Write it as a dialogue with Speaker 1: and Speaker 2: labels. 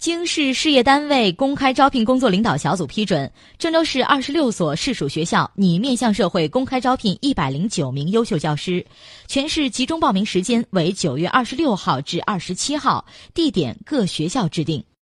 Speaker 1: 经市事业单位公开招聘工作领导小组批准郑州市二十六所市属学校拟面向社会公开招聘一百零九名优秀教师全市集中报名时间为九月二十六号至二十七号地点各学校制定。